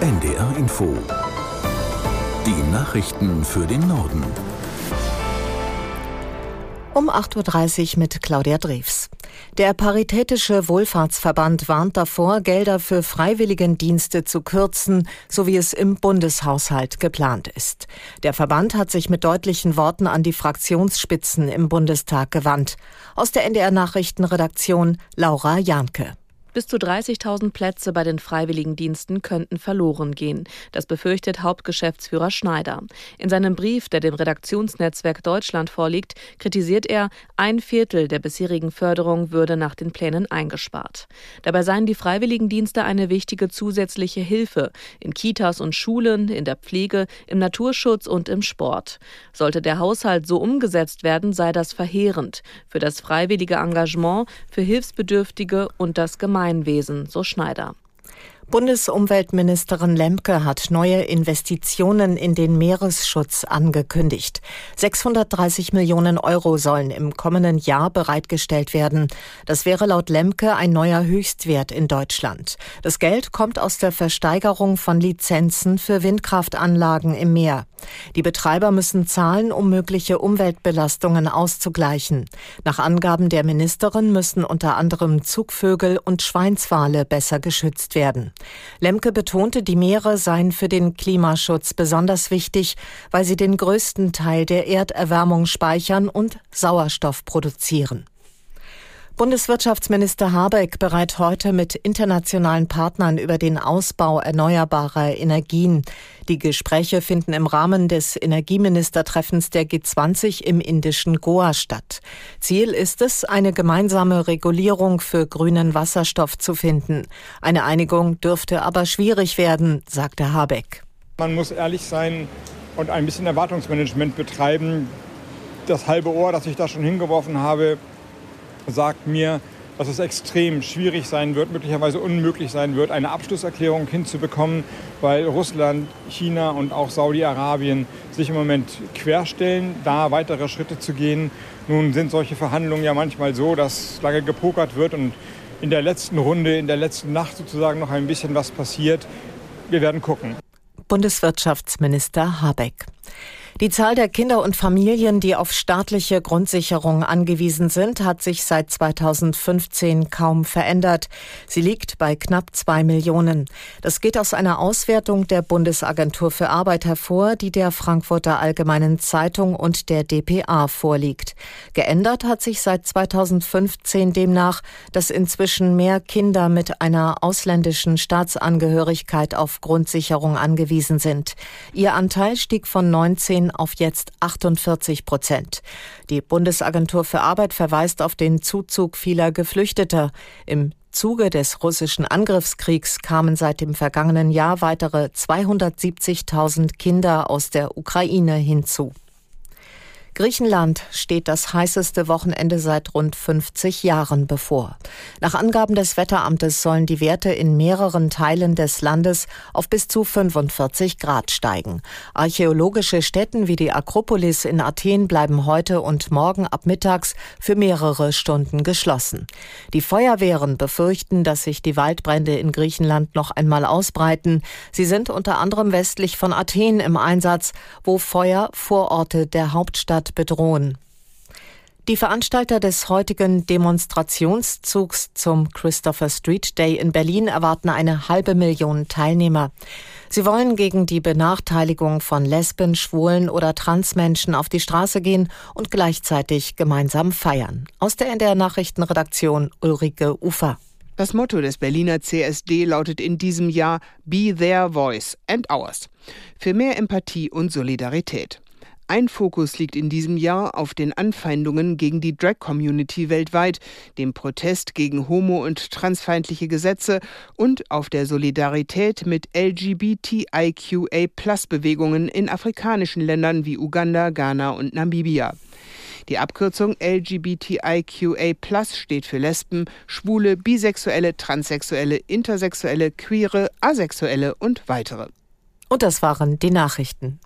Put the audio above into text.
NDR Info. Die Nachrichten für den Norden. Um 8.30 Uhr mit Claudia Drews. Der Paritätische Wohlfahrtsverband warnt davor, Gelder für Freiwilligendienste zu kürzen, so wie es im Bundeshaushalt geplant ist. Der Verband hat sich mit deutlichen Worten an die Fraktionsspitzen im Bundestag gewandt. Aus der NDR Nachrichtenredaktion Laura Janke. Bis zu 30.000 Plätze bei den Freiwilligendiensten könnten verloren gehen. Das befürchtet Hauptgeschäftsführer Schneider. In seinem Brief, der dem Redaktionsnetzwerk Deutschland vorliegt, kritisiert er, ein Viertel der bisherigen Förderung würde nach den Plänen eingespart. Dabei seien die Freiwilligendienste eine wichtige zusätzliche Hilfe in Kitas und Schulen, in der Pflege, im Naturschutz und im Sport. Sollte der Haushalt so umgesetzt werden, sei das verheerend für das freiwillige Engagement, für Hilfsbedürftige und das Gemeinwohl. Gemeinwesen, so Schneider. Bundesumweltministerin Lemke hat neue Investitionen in den Meeresschutz angekündigt. 630 Millionen Euro sollen im kommenden Jahr bereitgestellt werden. Das wäre laut Lemke ein neuer Höchstwert in Deutschland. Das Geld kommt aus der Versteigerung von Lizenzen für Windkraftanlagen im Meer. Die Betreiber müssen zahlen, um mögliche Umweltbelastungen auszugleichen. Nach Angaben der Ministerin müssen unter anderem Zugvögel und Schweinswale besser geschützt werden. Lemke betonte, die Meere seien für den Klimaschutz besonders wichtig, weil sie den größten Teil der Erderwärmung speichern und Sauerstoff produzieren. Bundeswirtschaftsminister Habeck bereit heute mit internationalen Partnern über den Ausbau erneuerbarer Energien. Die Gespräche finden im Rahmen des Energieministertreffens der G20 im indischen Goa statt. Ziel ist es, eine gemeinsame Regulierung für grünen Wasserstoff zu finden. Eine Einigung dürfte aber schwierig werden, sagte Habeck. Man muss ehrlich sein und ein bisschen Erwartungsmanagement betreiben. Das halbe Ohr, das ich da schon hingeworfen habe, sagt mir, dass es extrem schwierig sein wird, möglicherweise unmöglich sein wird, eine Abschlusserklärung hinzubekommen, weil Russland, China und auch Saudi-Arabien sich im Moment querstellen, da weitere Schritte zu gehen. Nun sind solche Verhandlungen ja manchmal so, dass lange gepokert wird und in der letzten Runde, in der letzten Nacht sozusagen noch ein bisschen was passiert. Wir werden gucken. Bundeswirtschaftsminister Habeck. Die Zahl der Kinder und Familien, die auf staatliche Grundsicherung angewiesen sind, hat sich seit 2015 kaum verändert. Sie liegt bei knapp zwei Millionen. Das geht aus einer Auswertung der Bundesagentur für Arbeit hervor, die der Frankfurter Allgemeinen Zeitung und der DPA vorliegt. Geändert hat sich seit 2015 demnach, dass inzwischen mehr Kinder mit einer ausländischen Staatsangehörigkeit auf Grundsicherung angewiesen sind. Ihr Anteil stieg von 19 auf jetzt 48 Prozent. Die Bundesagentur für Arbeit verweist auf den Zuzug vieler Geflüchteter. Im Zuge des russischen Angriffskriegs kamen seit dem vergangenen Jahr weitere 270.000 Kinder aus der Ukraine hinzu. Griechenland steht das heißeste Wochenende seit rund 50 Jahren bevor. Nach Angaben des Wetteramtes sollen die Werte in mehreren Teilen des Landes auf bis zu 45 Grad steigen. Archäologische Stätten wie die Akropolis in Athen bleiben heute und morgen ab mittags für mehrere Stunden geschlossen. Die Feuerwehren befürchten, dass sich die Waldbrände in Griechenland noch einmal ausbreiten. Sie sind unter anderem westlich von Athen im Einsatz, wo Feuer Vororte der Hauptstadt Stadt bedrohen. Die Veranstalter des heutigen Demonstrationszugs zum Christopher Street Day in Berlin erwarten eine halbe Million Teilnehmer. Sie wollen gegen die Benachteiligung von Lesben, Schwulen oder Transmenschen auf die Straße gehen und gleichzeitig gemeinsam feiern. Aus der NDR Nachrichtenredaktion Ulrike Ufer. Das Motto des Berliner CSD lautet in diesem Jahr Be Their Voice and Ours. Für mehr Empathie und Solidarität. Ein Fokus liegt in diesem Jahr auf den Anfeindungen gegen die Drag-Community weltweit, dem Protest gegen homo- und transfeindliche Gesetze und auf der Solidarität mit LGBTIQA-Plus-Bewegungen in afrikanischen Ländern wie Uganda, Ghana und Namibia. Die Abkürzung LGBTIQA steht für Lesben, Schwule, Bisexuelle, Transsexuelle, Intersexuelle, Queere, Asexuelle und weitere. Und das waren die Nachrichten.